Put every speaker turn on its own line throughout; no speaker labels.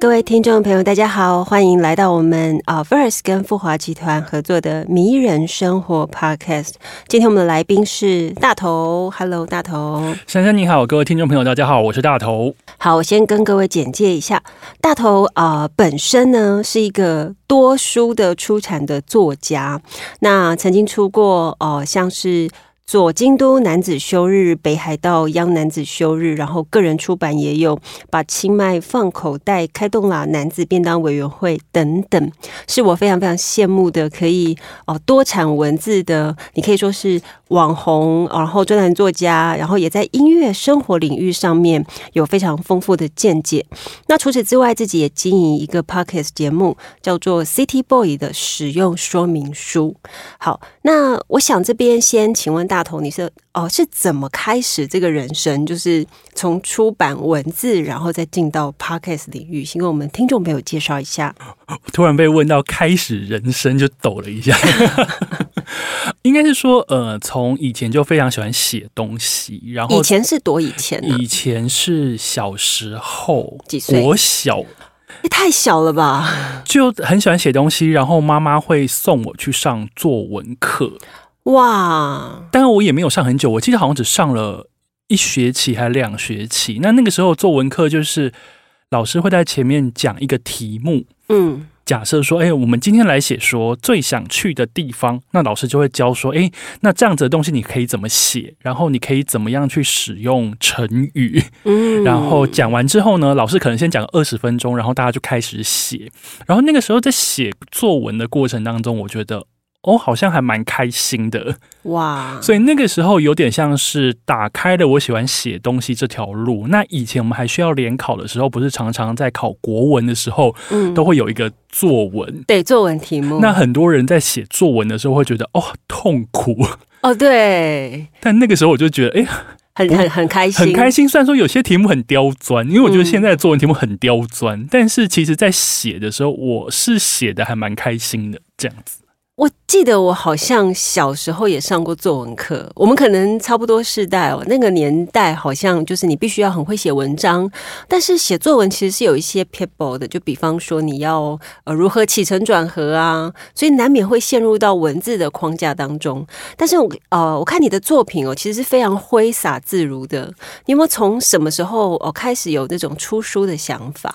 各位听众朋友，大家好，欢迎来到我们啊 Verse 跟富华集团合作的迷人生活 Podcast。今天我们的来宾是大头，Hello，大头，
珊珊你好，各位听众朋友，大家好，我是大头。
好，我先跟各位简介一下，大头啊，本身呢是一个多书的出产的作家，那曾经出过哦，像是。左京都男子休日、北海道央男子休日，然后个人出版也有把清迈放口袋、开动啦男子便当委员会等等，是我非常非常羡慕的，可以哦多产文字的，你可以说是网红，然后专栏作家，然后也在音乐生活领域上面有非常丰富的见解。那除此之外，自己也经营一个 podcast 节目，叫做 City Boy 的使用说明书。好，那我想这边先请问大。大头，你是哦，是怎么开始这个人生？就是从出版文字，然后再进到 podcast 领域，先跟我们听众朋友介绍一下。
突然被问到开始人生，就抖了一下。应该是说，呃，从以前就非常喜欢写东西，然后
以前是多以前？
以前是小时候
几岁？
我小，
也太小了吧？
就很喜欢写东西，然后妈妈会送我去上作文课。
哇！
但是我也没有上很久，我记得好像只上了一学期还两学期。那那个时候作文课就是老师会在前面讲一个题目，嗯，假设说，哎，我们今天来写说最想去的地方，那老师就会教说，哎，那这样子的东西你可以怎么写，然后你可以怎么样去使用成语，嗯，然后讲完之后呢，老师可能先讲二十分钟，然后大家就开始写。然后那个时候在写作文的过程当中，我觉得。哦，好像还蛮开心的哇！所以那个时候有点像是打开了我喜欢写东西这条路。那以前我们还需要联考的时候，不是常常在考国文的时候，嗯，都会有一个作文，
对，作文题目。
那很多人在写作文的时候会觉得哦痛苦
哦，对。
但那个时候我就觉得哎，
很很很开心，
很开心。虽然说有些题目很刁钻，因为我觉得现在的作文题目很刁钻，但是其实在写的时候，我是写的还蛮开心的，这样子。
我记得我好像小时候也上过作文课，我们可能差不多世代哦。那个年代好像就是你必须要很会写文章，但是写作文其实是有一些 people 的，就比方说你要呃如何起承转合啊，所以难免会陷入到文字的框架当中。但是我呃我看你的作品哦，其实是非常挥洒自如的。你有没有从什么时候哦开始有那种出书的想法？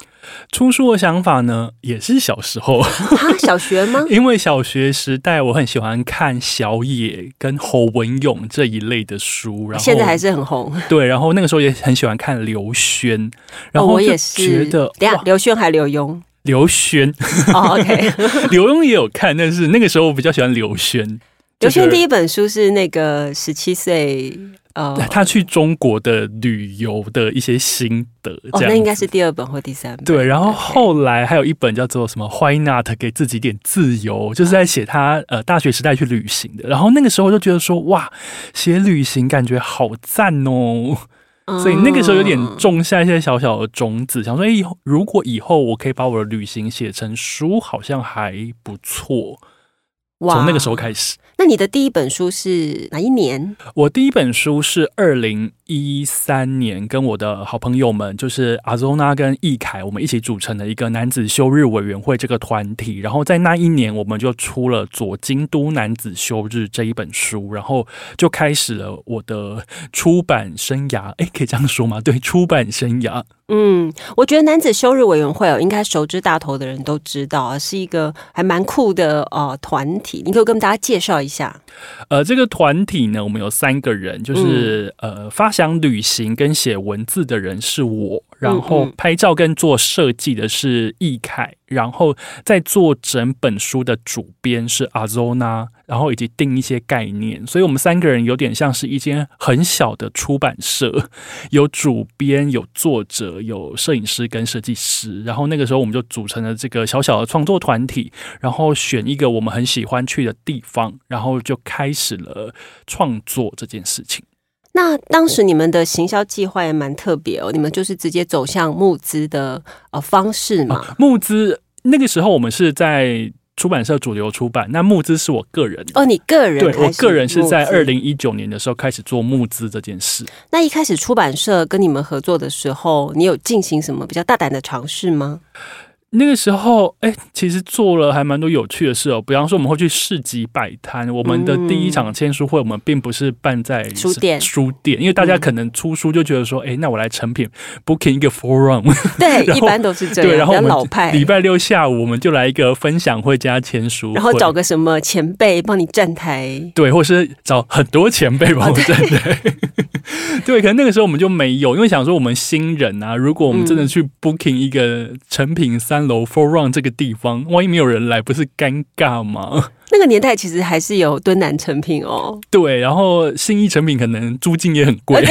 出书的想法呢，也是小时候啊，
小学吗？
因为小学时代我很喜欢看小野跟侯文勇这一类的书，然后
现在还是很红。
对，然后那个时候也很喜欢看刘轩，然后我也是觉得，
等下刘轩还刘墉？
刘轩
，OK，
刘墉也有看，但是那个时候我比较喜欢刘轩。
刘轩第一本书是那个十七岁。
呃，他去中国的旅游的一些心得，哦，那
应该是第二本或第三本。
对，然后后来还有一本叫做什么？Why not？给自己点自由，就是在写他呃大学时代去旅行的。然后那个时候就觉得说，哇，写旅行感觉好赞哦！所以那个时候有点种下一些小小的种子，想说，哎，如果以后我可以把我的旅行写成书，好像还不错。从那个时候开始，
那你的第一本书是哪一年？
我第一本书是二零一三年，跟我的好朋友们，就是阿周娜跟易凯，我们一起组成的一个男子休日委员会这个团体。然后在那一年，我们就出了《左京都男子休日》这一本书，然后就开始了我的出版生涯。哎，可以这样说吗？对，出版生涯。
嗯，我觉得男子休日委员会哦，应该熟知大头的人都知道啊，是一个还蛮酷的呃团体。你可以跟大家介绍一下。
呃，这个团体呢，我们有三个人，就是呃，发想享旅行跟写文字的人是我，然后拍照跟做设计的是易凯，然后在做整本书的主编是阿 Zona，然后以及定一些概念，所以我们三个人有点像是一间很小的出版社，有主编、有作者、有摄影师跟设计师，然后那个时候我们就组成了这个小小的创作团体，然后选一个我们很喜欢去的地方，然后就开始了创作这件事情。
那当时你们的行销计划也蛮特别哦，你们就是直接走向募资的呃方式嘛？
募资那个时候我们是在出版社主流出版，那募资是我个人
哦，你个人
对我个人是在二零一九年的时候开始做募资这件事。
那一开始出版社跟你们合作的时候，你有进行什么比较大胆的尝试吗？
那个时候，哎，其实做了还蛮多有趣的事哦。比方说，我们会去市集摆摊。我们的第一场签书会，我们并不是办在
书店，
书店，因为大家可能出书就觉得说，哎，那我来成品 booking 一个 forum。
对，一般都是这样。对，然后老派。
礼拜六下午，我们就来一个分享会加签书，
然后找个什么前辈帮你站台。
对，或是找很多前辈帮我站台。对，可能那个时候我们就没有，因为想说我们新人啊，如果我们真的去 booking 一个成品三。楼 for run 这个地方，万一没有人来，不是尴尬吗？
那个年代其实还是有敦南成品哦。
对，然后新义成品可能租金也很贵。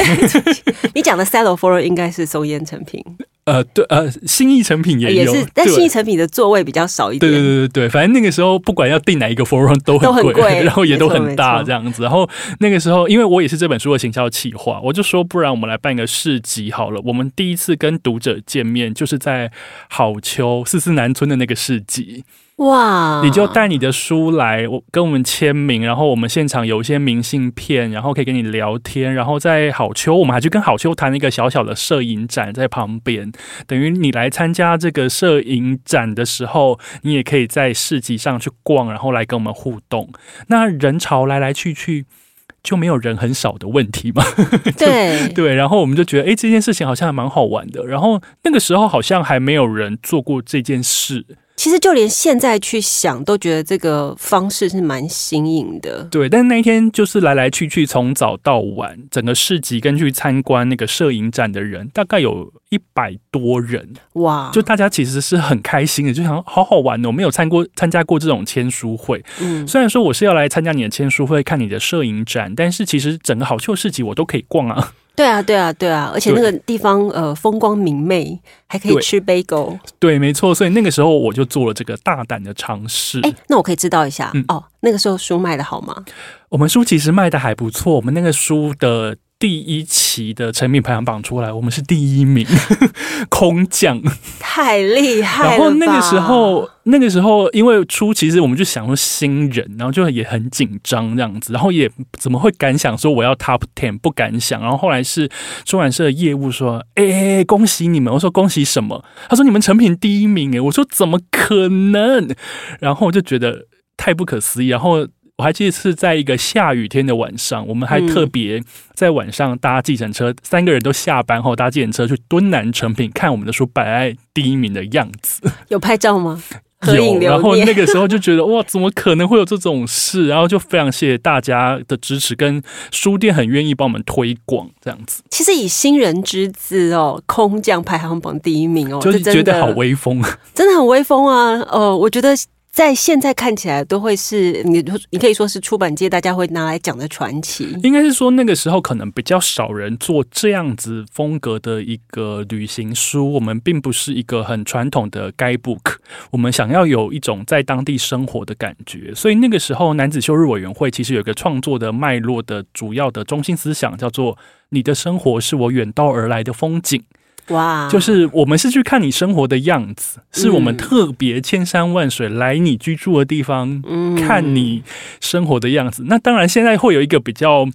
你讲的 sell for run 应该是松烟成品。
呃，对，呃，新意成品也
有，但新意成品的座位比较少一点。
对对对对对，反正那个时候不管要订哪一个 for run 都很贵，然后也都很大这样子。然后那个时候，因为我也是这本书的行销企划，我就说，不然我们来办个市集好了。我们第一次跟读者见面，就是在好秋四四南村的那个市集。哇！你就带你的书来，我跟我们签名，然后我们现场有一些明信片，然后可以跟你聊天，然后在好秋，我们还去跟好秋谈一个小小的摄影展在旁边，等于你来参加这个摄影展的时候，你也可以在市集上去逛，然后来跟我们互动。那人潮来来去去，就没有人很少的问题嘛？
对
对，然后我们就觉得，哎，这件事情好像还蛮好玩的。然后那个时候好像还没有人做过这件事。
其实就连现在去想，都觉得这个方式是蛮新颖的。
对，但是那一天就是来来去去，从早到晚，整个市集跟去参观那个摄影展的人，大概有一百多人。哇！就大家其实是很开心的，就想好好玩哦。我没有参过参加过这种签书会。嗯，虽然说我是要来参加你的签书会，看你的摄影展，但是其实整个好秀市集我都可以逛啊。
对啊，对啊，对啊，而且那个地方呃风光明媚，还可以吃 bagel。
对，没错，所以那个时候我就做了这个大胆的尝试。
哎，那我可以知道一下哦，那个时候书卖的好吗？
我们书其实卖的还不错，我们那个书的。第一期的成品排行榜出来，我们是第一名，空降，
太厉害
了。然后那个时候，那个时候因为初，其实我们就想说新人，然后就也很紧张这样子，然后也怎么会敢想说我要 top ten，不敢想。然后后来是出版社的业务说：“哎，恭喜你们！”我说：“恭喜什么？”他说：“你们成品第一名。”哎，我说：“怎么可能？”然后我就觉得太不可思议。然后。我还记得是在一个下雨天的晚上，我们还特别在晚上搭计程车，三个人都下班后搭计程车去敦南成品看我们的书摆在第一名的样子。
有拍照吗？
有。然后那个时候就觉得哇，怎么可能会有这种事？然后就非常谢谢大家的支持，跟书店很愿意帮我们推广这样子。
其实以新人之姿哦，空降排行榜第一名哦，
就是觉得好威风，
真的很威风啊！呃，我觉得。在现在看起来，都会是你，你可以说是出版界大家会拿来讲的传奇。
应该是说那个时候可能比较少人做这样子风格的一个旅行书。我们并不是一个很传统的 guidebook，我们想要有一种在当地生活的感觉。所以那个时候，男子休日委员会其实有一个创作的脉络的主要的中心思想，叫做“你的生活是我远道而来的风景”。哇！就是我们是去看你生活的样子，是我们特别千山万水来你居住的地方，看你生活的样子。那当然，现在会有一个比较。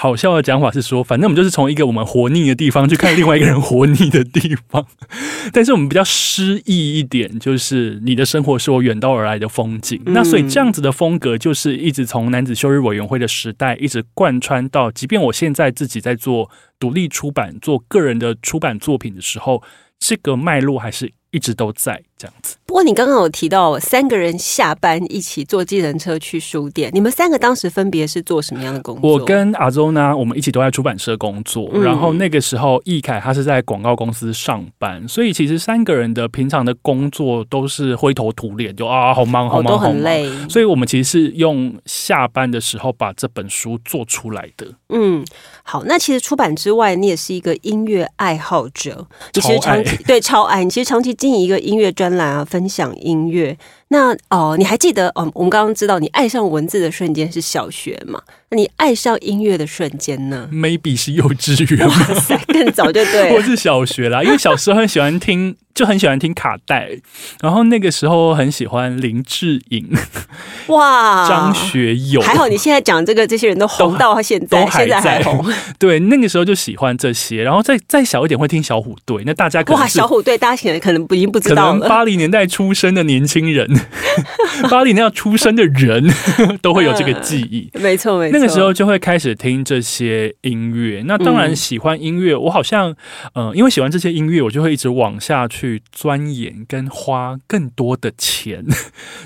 好笑的讲法是说，反正我们就是从一个我们活腻的地方去看另外一个人活腻的地方，但是我们比较诗意一点，就是你的生活是我远道而来的风景。那所以这样子的风格，就是一直从男子休日委员会的时代，一直贯穿到，即便我现在自己在做独立出版、做个人的出版作品的时候，这个脉络还是一直都在。这样子。
不过你刚刚有提到三个人下班一起坐计程车去书店，你们三个当时分别是做什么样的工作？
我跟阿周呢，我们一起都在出版社工作，然后那个时候易凯他是在广告公司上班，所以其实三个人的平常的工作都是灰头土脸，就啊好忙好忙
好忙，累。
所以我们其实是用下班的时候把这本书做出来的。
嗯，好，那其实出版之外，你也是一个音乐爱好者，你其实长期对超爱，你其实长期经营一个音乐专栏啊，分享音乐。那哦，你还记得哦？我们刚刚知道你爱上文字的瞬间是小学嘛？那你爱上音乐的瞬间呢
？Maybe 是幼稚园，哇
塞，更早就对，
或是小学啦。因为小时候很喜欢听，就很喜欢听卡带，然后那个时候很喜欢林志颖，哇，张学友。
还好你现在讲这个，这些人都红到现在，现在还红。
对，那个时候就喜欢这些，然后再再小一点会听小虎队。那大家哇，
小虎队，大家可能可能已经不知道
了。八零年代出生的年轻人。巴黎那样出生的人都会有这个记忆，
没错没错。
那个时候就会开始听这些音乐。那当然喜欢音乐，我好像嗯，因为喜欢这些音乐，我就会一直往下去钻研，跟花更多的钱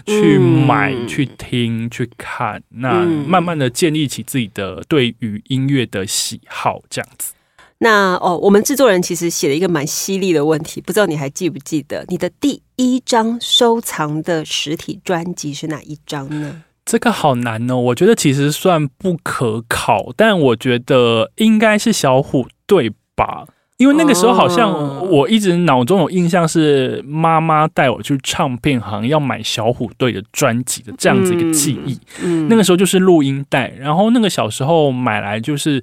去买、去听、去看。那慢慢的建立起自己的对于音乐的喜好，这样子。
那哦，我们制作人其实写了一个蛮犀利的问题，不知道你还记不记得你的第一张收藏的实体专辑是哪一张呢？
这个好难哦，我觉得其实算不可考，但我觉得应该是小虎队吧，因为那个时候好像我一直脑中有印象是妈妈带我去唱片行要买小虎队的专辑的这样子一个记忆。嗯，那个时候就是录音带，然后那个小时候买来就是。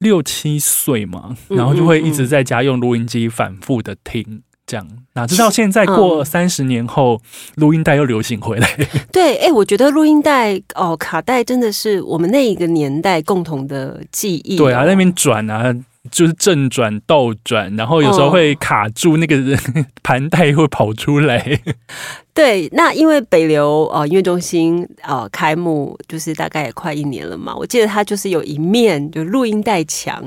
六七岁嘛，然后就会一直在家用录音机反复的听，这样哪知道现在过三十年后，录音带又流行回来。
对，哎，我觉得录音带哦，卡带真的是我们那一个年代共同的记忆。
对啊，那边转啊。就是正转倒转，然后有时候会卡住，那个 盘带会跑出来。
对，那因为北流呃音乐中心呃开幕就是大概也快一年了嘛，我记得它就是有一面就录音带墙，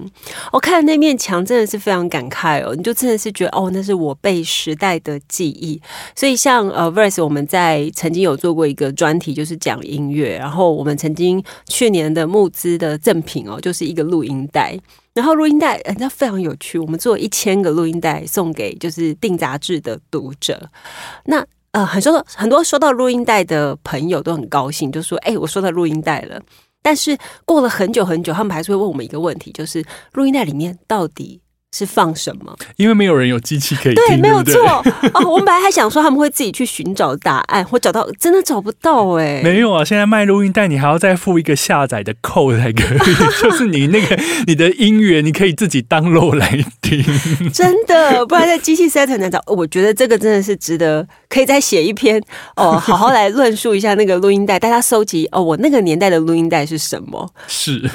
我看那面墙真的是非常感慨哦，你就真的是觉得哦，那是我被时代的记忆。所以像呃 Verse，我们在曾经有做过一个专题，就是讲音乐，然后我们曾经去年的募资的赠品哦，就是一个录音带。然后录音带，人家非常有趣。我们做一千个录音带送给就是订杂志的读者。那呃，很多很多收到录音带的朋友都很高兴，就说：“哎，我收到录音带了。”但是过了很久很久，他们还是会问我们一个问题，就是录音带里面到底。是放什么？
因为没有人有机器可以
对，没有
错
哦。我们本来还想说他们会自己去寻找答案，或找到真的找不到哎。
没有啊，现在卖录音带，你还要再付一个下载的扣才可以，就是你那个你的音乐，你可以自己当漏来听。
真的，不然在机器塞很难找。我觉得这个真的是值得，可以再写一篇哦，好好来论述一下那个录音带，大家收集哦，我那个年代的录音带是什么？
是。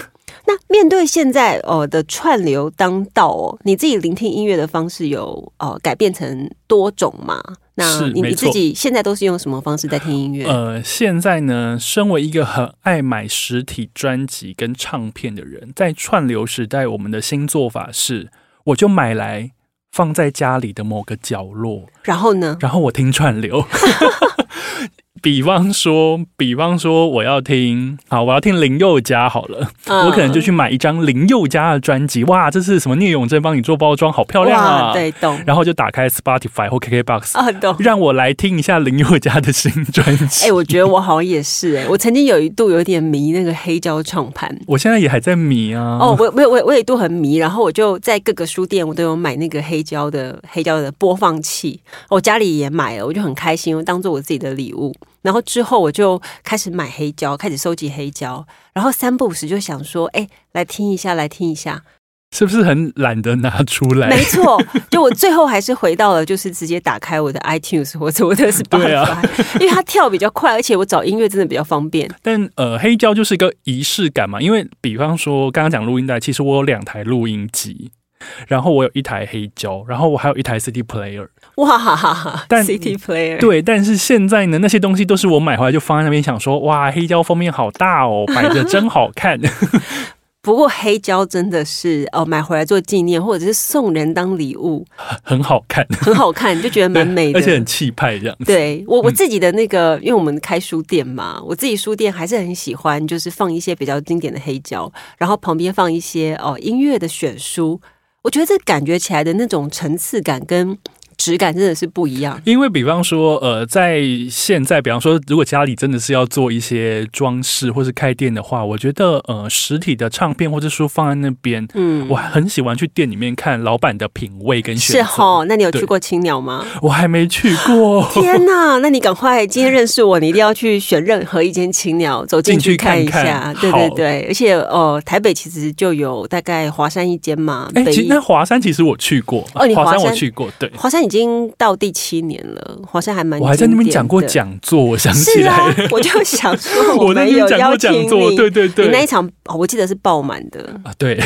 那面对现在哦的串流当道哦，你自己聆听音乐的方式有哦改变成多种吗？那你你自己现在都是用什么方式在听音乐？
呃，现在呢，身为一个很爱买实体专辑跟唱片的人，在串流时代，我们的新做法是，我就买来放在家里的某个角落，
然后呢，
然后我听串流。比方说，比方说，我要听好，我要听林宥嘉好了，我可能就去买一张林宥嘉的专辑。哇，这是什么？聂永真帮你做包装，好漂亮啊！
对，懂。
然后就打开 Spotify 或 KKBox
啊，懂。
让我来听一下林宥嘉的新专辑。
哎，我觉得我好像也是哎，我曾经有一度有点迷那个黑胶唱盘，
我现在也还在迷啊。
哦，我我我我也都很迷，然后我就在各个书店我都有买那个黑胶的黑胶的播放器，我家里也买了，我就很开心，我当做我自己的礼物。然后之后我就开始买黑胶，开始收集黑胶，然后三不五时就想说，哎，来听一下，来听一下，
是不是很懒得拿出来？
没错，就我最后还是回到了，就是直接打开我的 iTunes 或者我的 Spotify，因为它跳比较快，而且我找音乐真的比较方便。
但呃，黑胶就是一个仪式感嘛，因为比方说刚刚讲录音带，其实我有两台录音机。然后我有一台黑胶，然后我还有一台 CD player。
哇哈哈！但 CD player
对，但是现在呢，那些东西都是我买回来就放在那边，想说哇，黑胶封面好大哦，摆着真好看。
不过黑胶真的是哦，买回来做纪念，或者是送人当礼物，
很好看，
很好看，就觉得蛮美的，
而且很气派这样。
对我我自己的那个，因为我们开书店嘛，我自己书店还是很喜欢，就是放一些比较经典的黑胶，然后旁边放一些哦音乐的选书，我觉得这感觉起来的那种层次感跟。质感真的是不一样，
因为比方说，呃，在现在，比方说，如果家里真的是要做一些装饰或是开店的话，我觉得，呃，实体的唱片或者书放在那边，嗯，我很喜欢去店里面看老板的品味跟选择。是哈，
那你有去过青鸟吗？
我还没去过。
天哪，那你赶快今天认识我，你一定要去选任何一间青鸟走进去看一下。对对对，而且呃，台北其实就有大概华山一间嘛。
哎，其实那华山其实我去过，哦，你华山我去过，对，
华山。已经到第七年了，好像还蛮。
我还在那边讲过讲座，我想起来，
我就想说，
我
那边
讲过讲座，对对对，
你那一场我记得是爆满的。
啊，对，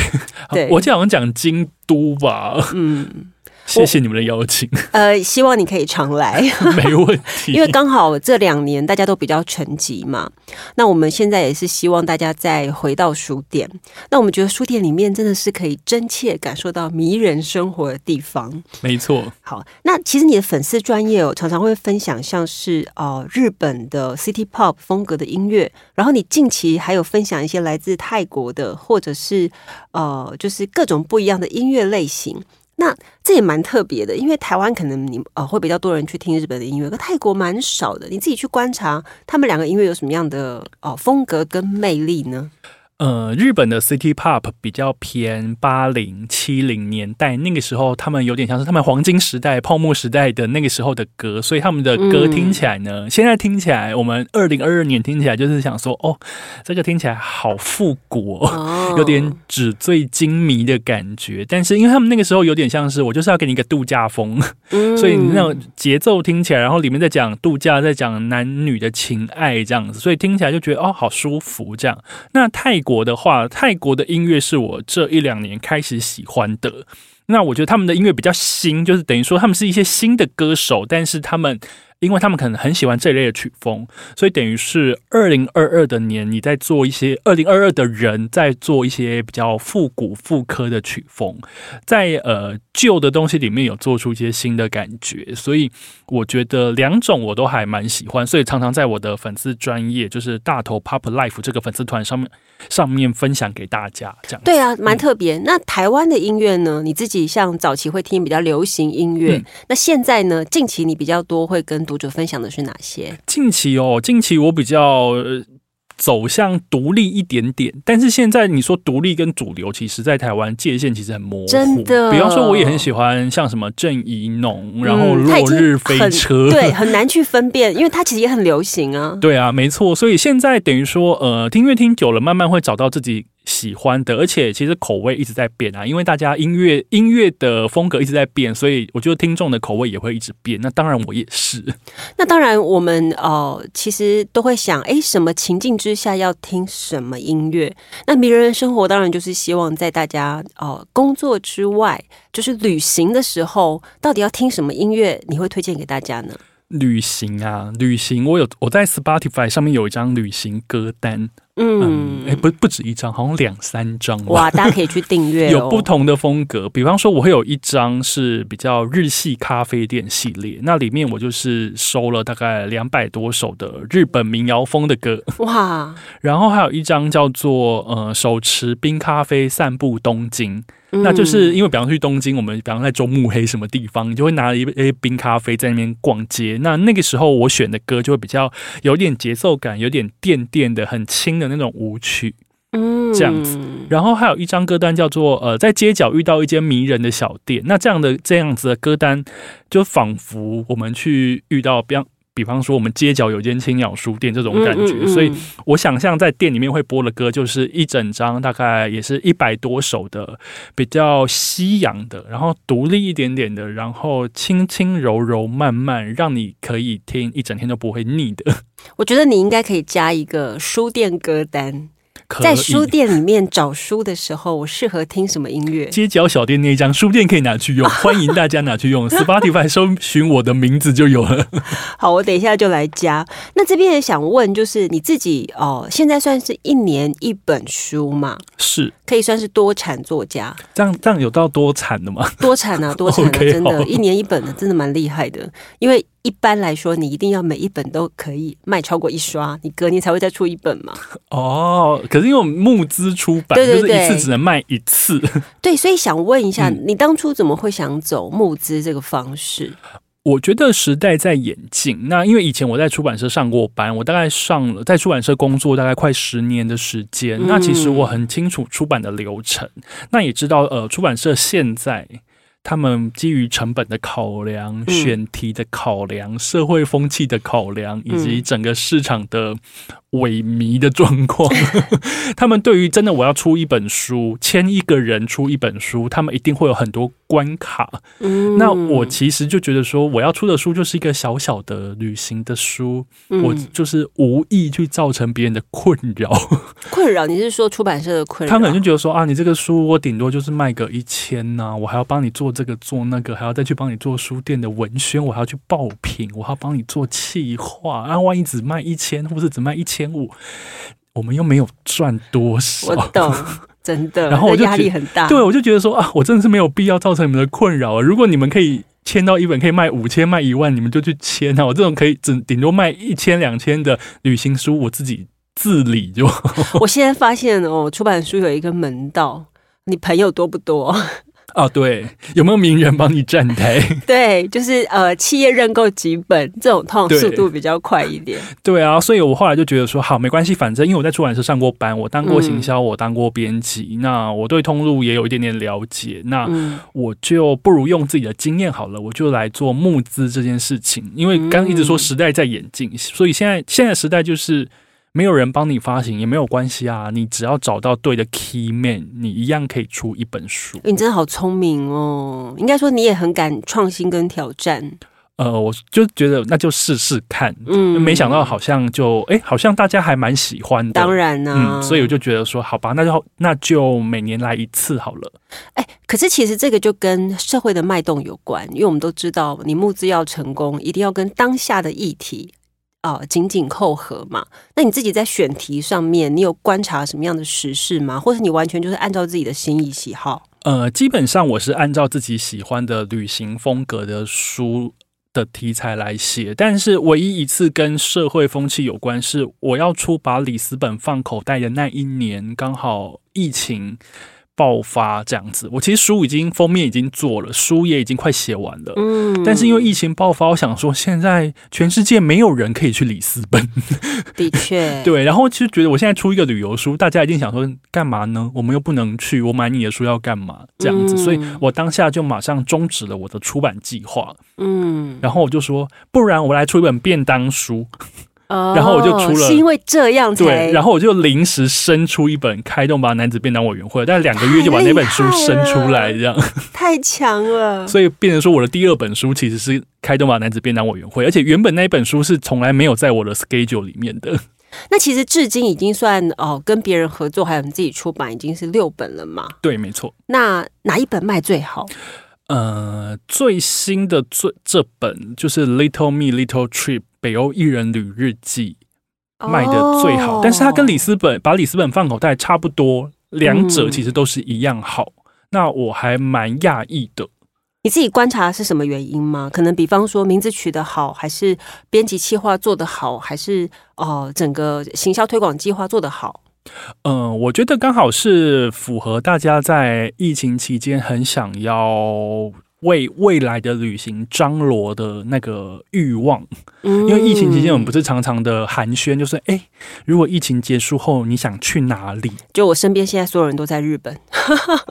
对。我记得好像讲京都吧，嗯。谢谢你们的邀请。
呃，希望你可以常来，
没问题。
因为刚好这两年大家都比较沉寂嘛，那我们现在也是希望大家再回到书店。那我们觉得书店里面真的是可以真切感受到迷人生活的地方。
没错。
好，那其实你的粉丝专业哦，常常会分享像是呃日本的 City Pop 风格的音乐，然后你近期还有分享一些来自泰国的，或者是呃就是各种不一样的音乐类型。那这也蛮特别的，因为台湾可能你呃会比较多人去听日本的音乐，可泰国蛮少的。你自己去观察他们两个音乐有什么样的哦风格跟魅力呢？
呃，日本的 City Pop 比较偏八零七零年代，那个时候他们有点像是他们黄金时代、泡沫时代的那个时候的歌，所以他们的歌听起来呢，现在听起来，我们二零二二年听起来就是想说，哦，这个听起来好复古，哦，有点纸醉金迷的感觉。但是因为他们那个时候有点像是我就是要给你一个度假风，所以那种节奏听起来，然后里面在讲度假，在讲男女的情爱这样子，所以听起来就觉得哦，好舒服这样。那泰国的话，泰国的音乐是我这一两年开始喜欢的。那我觉得他们的音乐比较新，就是等于说他们是一些新的歌手，但是他们。因为他们可能很喜欢这类的曲风，所以等于是二零二二的年，你在做一些二零二二的人在做一些比较复古复刻的曲风，在呃旧的东西里面有做出一些新的感觉，所以我觉得两种我都还蛮喜欢，所以常常在我的粉丝专业就是大头 Pop Life 这个粉丝团上面上面分享给大家，这样
对啊，蛮特别。那台湾的音乐呢？你自己像早期会听比较流行音乐，那现在呢？近期你比较多会跟读者分享的是哪些？
近期哦，近期我比较走向独立一点点，但是现在你说独立跟主流，其实在台湾界限其实很模糊。
真的，
比方说我也很喜欢像什么郑怡农，然后落日飞车，
对，很难去分辨，因为它其实也很流行啊。
对啊，没错，所以现在等于说，呃，听乐听久了，慢慢会找到自己。喜欢的，而且其实口味一直在变啊，因为大家音乐音乐的风格一直在变，所以我觉得听众的口味也会一直变。那当然我也是。
那当然，我们呃其实都会想，哎，什么情境之下要听什么音乐？那迷人生活当然就是希望在大家呃工作之外，就是旅行的时候，到底要听什么音乐？你会推荐给大家呢？
旅行啊，旅行，我有我在 Spotify 上面有一张旅行歌单。嗯，哎，不不止一张，好像两三张
哇！大家可以去订阅，
有不同的风格。比方说，我会有一张是比较日系咖啡店系列，那里面我就是收了大概两百多首的日本民谣风的歌哇。然后还有一张叫做呃手持冰咖啡散步东京。那就是因为，比方去东京，我们比方在中目黑什么地方，你就会拿一杯冰咖啡在那边逛街。那那个时候，我选的歌就会比较有点节奏感，有点电电的，很轻的那种舞曲，嗯，这样子。然后还有一张歌单叫做呃，在街角遇到一间迷人的小店。那这样的这样子的歌单，就仿佛我们去遇到，比方。比方说，我们街角有间青鸟书店这种感觉，所以我想象在店里面会播的歌，就是一整张，大概也是一百多首的，比较西洋的，然后独立一点点的，然后轻轻柔柔慢慢，让你可以听一整天都不会腻的。
我觉得你应该可以加一个书店歌单。在书店里面找书的时候，我适合听什么音乐？
街角小店那一张书店可以拿去用，欢迎大家拿去用。Spotify 搜寻我的名字就有了。
好，我等一下就来加。那这边也想问，就是你自己哦，现在算是一年一本书嘛？
是，
可以算是多产作家。
这样这样有到多产的吗？
多产啊，多产 的，真的，一年一本的，真的蛮厉害的。因为一般来说，你一定要每一本都可以卖超过一刷，你隔年才会再出一本嘛。
哦，可是因为我们募资出版，就是一次只能卖一次。
对，所以想问一下，你当初怎么会想走募资这个方式？
我觉得时代在演进。那因为以前我在出版社上过班，我大概上了在出版社工作大概快十年的时间。那其实我很清楚出版的流程，那也知道呃，出版社现在。他们基于成本的考量、选题的考量、社会风气的考量，以及整个市场的。萎靡的状况，他们对于真的我要出一本书，签一个人出一本书，他们一定会有很多关卡。嗯，那我其实就觉得说，我要出的书就是一个小小的旅行的书，我就是无意去造成别人的困扰。
困扰？你是说出版社的困扰？
他可能就觉得说啊，你这个书我顶多就是卖个一千呐，我还要帮你做这个做那个，还要再去帮你做书店的文宣，我还要去爆品，我还要帮你做企划。啊，万一只卖一千，或是只卖一千。五，我们又没有赚多少，
我懂，真的。
然后我就
压力很大，
对，我就觉得说啊，我真的是没有必要造成你们的困扰。如果你们可以签到一本可以卖五千、卖一万，你们就去签啊。我这种可以只顶多卖一千、两千的旅行书，我自己自理就。
我现在发现哦，出版书有一个门道，你朋友多不多？
哦，对，有没有名人帮你站台？
对，就是呃，企业认购几本这种通速度比较快一点。
对啊，所以我后来就觉得说，好，没关系，反正因为我在出版社上过班，我当过行销，我当过编辑，那我对通路也有一点点了解，那我就不如用自己的经验好了，我就来做募资这件事情。因为刚一直说时代在演进，所以现在现在时代就是。没有人帮你发行也没有关系啊，你只要找到对的 key man，你一样可以出一本书。
你真的好聪明哦！应该说你也很敢创新跟挑战。
呃，我就觉得那就试试看，嗯，没想到好像就哎，好像大家还蛮喜欢的。
当然呢，
嗯，所以我就觉得说，好吧，那就那就每年来一次好了。
哎，可是其实这个就跟社会的脉动有关，因为我们都知道，你募资要成功，一定要跟当下的议题。啊，紧紧扣合嘛。那你自己在选题上面，你有观察什么样的时事吗？或者你完全就是按照自己的心意喜好？
呃，基本上我是按照自己喜欢的旅行风格的书的题材来写。但是唯一一次跟社会风气有关，是我要出把里斯本放口袋的那一年，刚好疫情。爆发这样子，我其实书已经封面已经做了，书也已经快写完了。嗯，但是因为疫情爆发，我想说现在全世界没有人可以去里斯本。
的确，
对。然后其实觉得我现在出一个旅游书，大家一定想说干嘛呢？我们又不能去，我买你的书要干嘛？这样子，所以我当下就马上终止了我的出版计划。嗯，然后我就说，不然我来出一本便当书。然后我就出了，
是因为这样才
对。然后我就临时生出一本《开动吧男子便当委员会》，但两个月就把那本书生出来，这样
太强了。
所以变成说，我的第二本书其实是《开动吧男子便当委员会》，而且原本那一本书是从来没有在我的 schedule 里面的。
那其实至今已经算哦，跟别人合作还有你自己出版，已经是六本了嘛？
对，没错。
那哪一本卖最好？
呃，最新的最这本就是《Little Me Little Trip》。北欧艺人旅日记卖的最好，但是它跟里斯本把里斯本放口袋差不多，两者其实都是一样好。那我还蛮讶异的。
你自己观察是什么原因吗？可能比方说名字取得好，还是编辑计划做得好，还是哦整个行销推广计划做得好？
嗯，我觉得刚好是符合大家在疫情期间很想要。为未来的旅行张罗的那个欲望，因为疫情期间我们不是常常的寒暄，就是哎，如果疫情结束后你想去哪里？
就我身边现在所有人都在日本，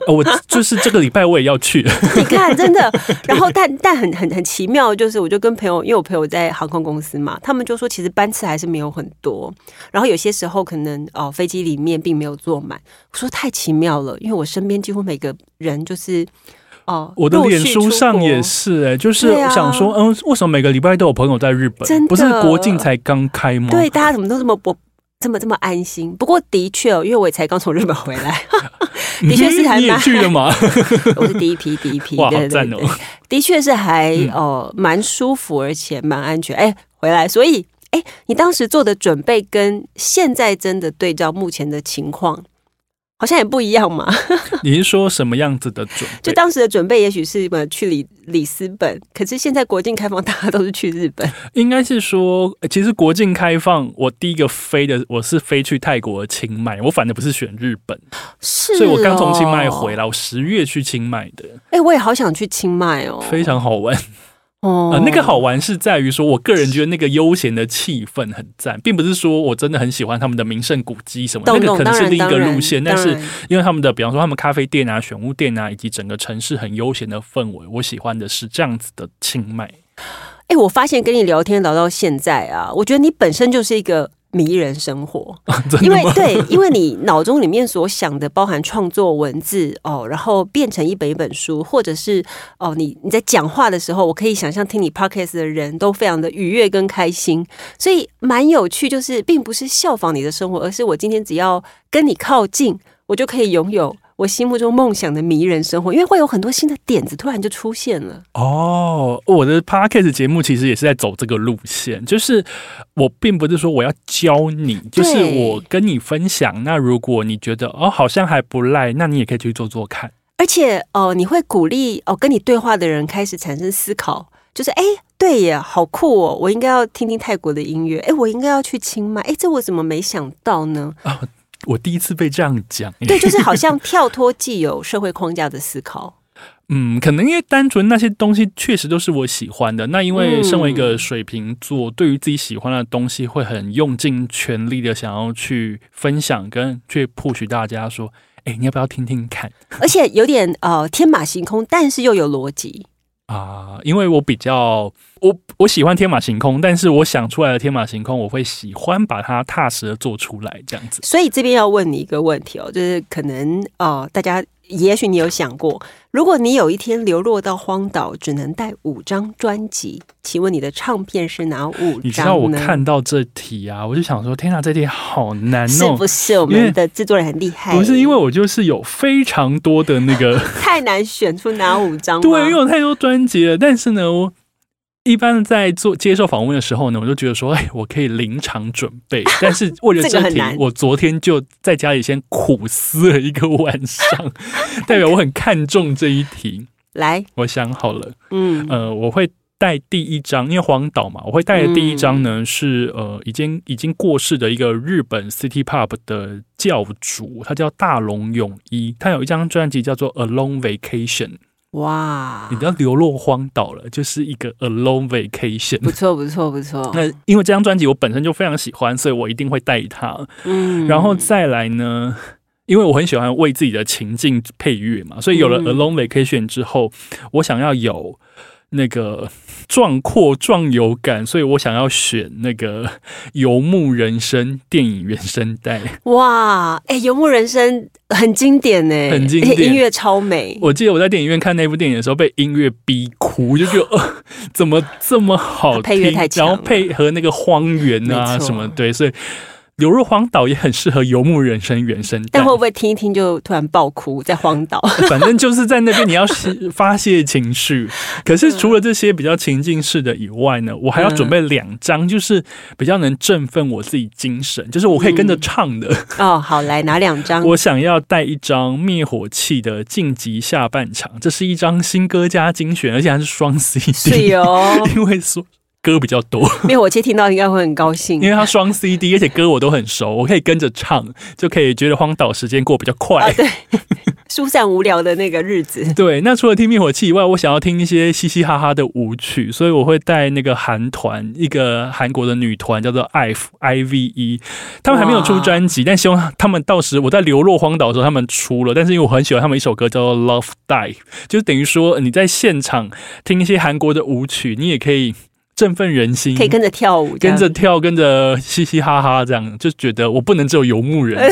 我就是这个礼拜我也要去。
你看，真的，然后但 但很很很奇妙，就是我就跟朋友，因为我朋友在航空公司嘛，他们就说其实班次还是没有很多，然后有些时候可能哦飞机里面并没有坐满。我说太奇妙了，因为我身边几乎每个人就是。
哦，我的脸书上也是哎，就是想说，嗯，为什么每个礼拜都有朋友在日本？
真
不是国境才刚开吗？
对，大家怎么都这么不这么这么安心。不过的确哦，因为我也才刚从日本回来，的确是还蛮
去的吗？
我是第一批，第一批，
哇，好赞哦！
的确是还哦蛮舒服，而且蛮安全。哎，回来，所以哎，你当时做的准备跟现在真的对照目前的情况。好像也不一样嘛。
你是说什么样子的准备？
就当时的准备，也许是去里里斯本，可是现在国境开放，大家都是去日本。
应该是说，其实国境开放，我第一个飞的我是飞去泰国清迈，我反正不是选日本，
是，
所以我刚从清迈回来，我十月去清迈的。
哎，我也好想去清迈哦，
非常好玩。哦，那个好玩是在于说，我个人觉得那个悠闲的气氛很赞，并不是说我真的很喜欢他们的名胜古迹什么，那个可能是另一个路线。但是因为他们的，比方说他们咖啡店啊、选物店啊，以及整个城市很悠闲的氛围，我喜欢的是这样子的清迈。
哎，我发现跟你聊天聊到现在啊，我觉得你本身就是一个。迷人生活，因为对，因为你脑中里面所想的，包含创作文字哦，然后变成一本一本书，或者是哦，你你在讲话的时候，我可以想象听你 podcast 的人都非常的愉悦跟开心，所以蛮有趣。就是并不是效仿你的生活，而是我今天只要跟你靠近，我就可以拥有。我心目中梦想的迷人生活，因为会有很多新的点子突然就出现了。
哦，我的 podcast 节目其实也是在走这个路线，就是我并不是说我要教你，就是我跟你分享。那如果你觉得哦好像还不赖，那你也可以去做做看。
而且哦，你会鼓励哦跟你对话的人开始产生思考，就是哎，对耶，好酷哦，我应该要听听泰国的音乐。哎，我应该要去清迈。哎，这我怎么没想到呢？啊。
我第一次被这样讲，
对，就是好像跳脱既有社会框架的思考。
嗯，可能因为单纯那些东西确实都是我喜欢的。那因为身为一个水瓶座，对于自己喜欢的东西，会很用尽全力的想要去分享，跟去 push 大家说：“哎，你要不要听听看？”
而且有点呃天马行空，但是又有逻辑。
啊，因为我比较我我喜欢天马行空，但是我想出来的天马行空，我会喜欢把它踏实的做出来，这样子。
所以这边要问你一个问题哦，就是可能哦，大家。也许你有想过，如果你有一天流落到荒岛，只能带五张专辑，请问你的唱片是哪五张？
你知道我看到这题啊，我就想说，天哪，这题好难哦！
是不是我们的制作人很厉害？
不是，因为我就是有非常多的那个，
太难选出哪五张。
对，因为有太多专辑了。但是呢，我。一般在做接受访问的时候呢，我就觉得说，哎，我可以临场准备。但是为了这题，我昨天就在家里先苦思了一个晚上，代表我很看重这一题。
来，
我想好了，嗯，呃，我会带第一张，因为荒岛嘛，我会带的第一张呢是呃，已经已经过世的一个日本 City Pop 的教主，他叫大龙泳衣，他有一张专辑叫做《A Long Vacation》。哇！你要流落荒岛了，就是一个 alone vacation。
不错，不错，不错。
那因为这张专辑我本身就非常喜欢，所以我一定会带它。嗯，然后再来呢，因为我很喜欢为自己的情境配乐嘛，所以有了 alone vacation 之后，我想要有。那个壮阔壮有感，所以我想要选那个《游牧人生》电影原声带。
哇，哎，《游牧人生》很经典呢，
很经典，
音乐超美。
我记得我在电影院看那部电影的时候，被音乐逼哭，就觉得呃，怎么这么好
配乐太
强，然后配合那个荒原啊什么，对，所以。流入荒岛也很适合游牧人生原声，
但会不会听一听就突然爆哭在荒岛？
反正就是在那边你要发泄情绪。可是除了这些比较情境式的以外呢，我还要准备两张，就是比较能振奋我自己精神，就是我可以跟着唱的。
哦，好，来拿两张。
我想要带一张灭火器的晋级下半场，这是一张新歌加精选，而且还是双 CD。
是哦，
因为说。歌比较多，
灭火器听到应该会很高兴，
因为它双 CD，而且歌我都很熟，我可以跟着唱，就可以觉得荒岛时间过比较快。
对，疏散无聊的那个日子。
对，那除了听灭火器以外，我想要听一些嘻嘻哈哈的舞曲，所以我会带那个韩团，一个韩国的女团叫做 IVE I V E，他们还没有出专辑，但希望他们到时我在流落荒岛的时候他们出了，但是因为我很喜欢他们一首歌叫做 Love Die，就等于说你在现场听一些韩国的舞曲，你也可以。振奋人心，
可以跟着跳舞，
跟着跳，跟着嘻嘻哈哈，这样就觉得我不能只有游牧人。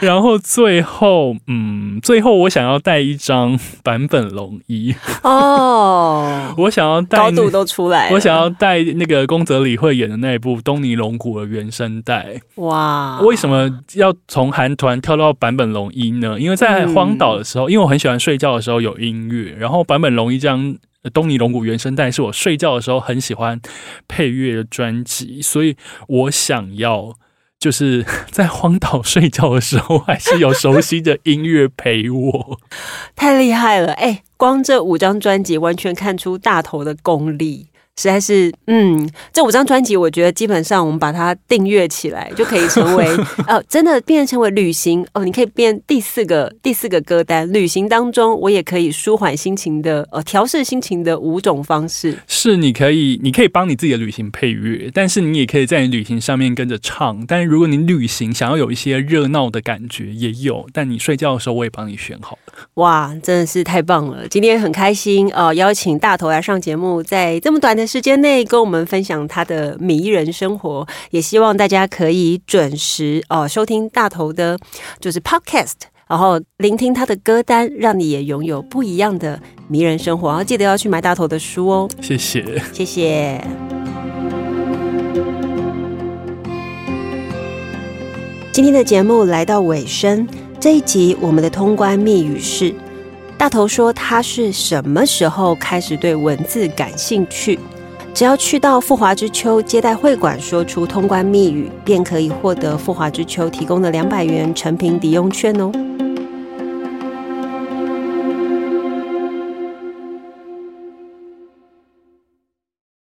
然后最后，嗯，最后我想要带一张版本龙一哦，我想要带
高度都出来，
我想要带那个宫泽理惠演的那一部《东尼龙骨》的原声带。哇，为什么要从韩团跳到版本龙一呢？因为在荒岛的时候，因为我很喜欢睡觉的时候有音乐，然后版本龙一这张东尼龙骨原声带是我睡觉的时候很喜欢配乐的专辑，所以我想要。就是在荒岛睡觉的时候，还是有熟悉的音乐陪我，
太厉害了！哎，光这五张专辑，完全看出大头的功力。实在是，嗯，这五张专辑，我觉得基本上我们把它订阅起来，就可以成为呃，真的变成为旅行哦。你可以变第四个第四个歌单，旅行当中我也可以舒缓心情的呃，调试心情的五种方式。
是，你可以，你可以帮你自己的旅行配乐，但是你也可以在你旅行上面跟着唱。但是如果你旅行想要有一些热闹的感觉，也有。但你睡觉的时候，我也帮你选好了。
哇，真的是太棒了！今天很开心呃，邀请大头来上节目，在这么短的。时间内跟我们分享他的迷人生活，也希望大家可以准时哦收听大头的，就是 Podcast，然后聆听他的歌单，让你也拥有不一样的迷人生活。然后记得要去买大头的书哦。
谢谢，
谢谢。今天的节目来到尾声，这一集我们的通关密语是：大头说他是什么时候开始对文字感兴趣？只要去到富华之秋接待会馆，说出通关密语，便可以获得富华之秋提供的两百元成品抵用券哦。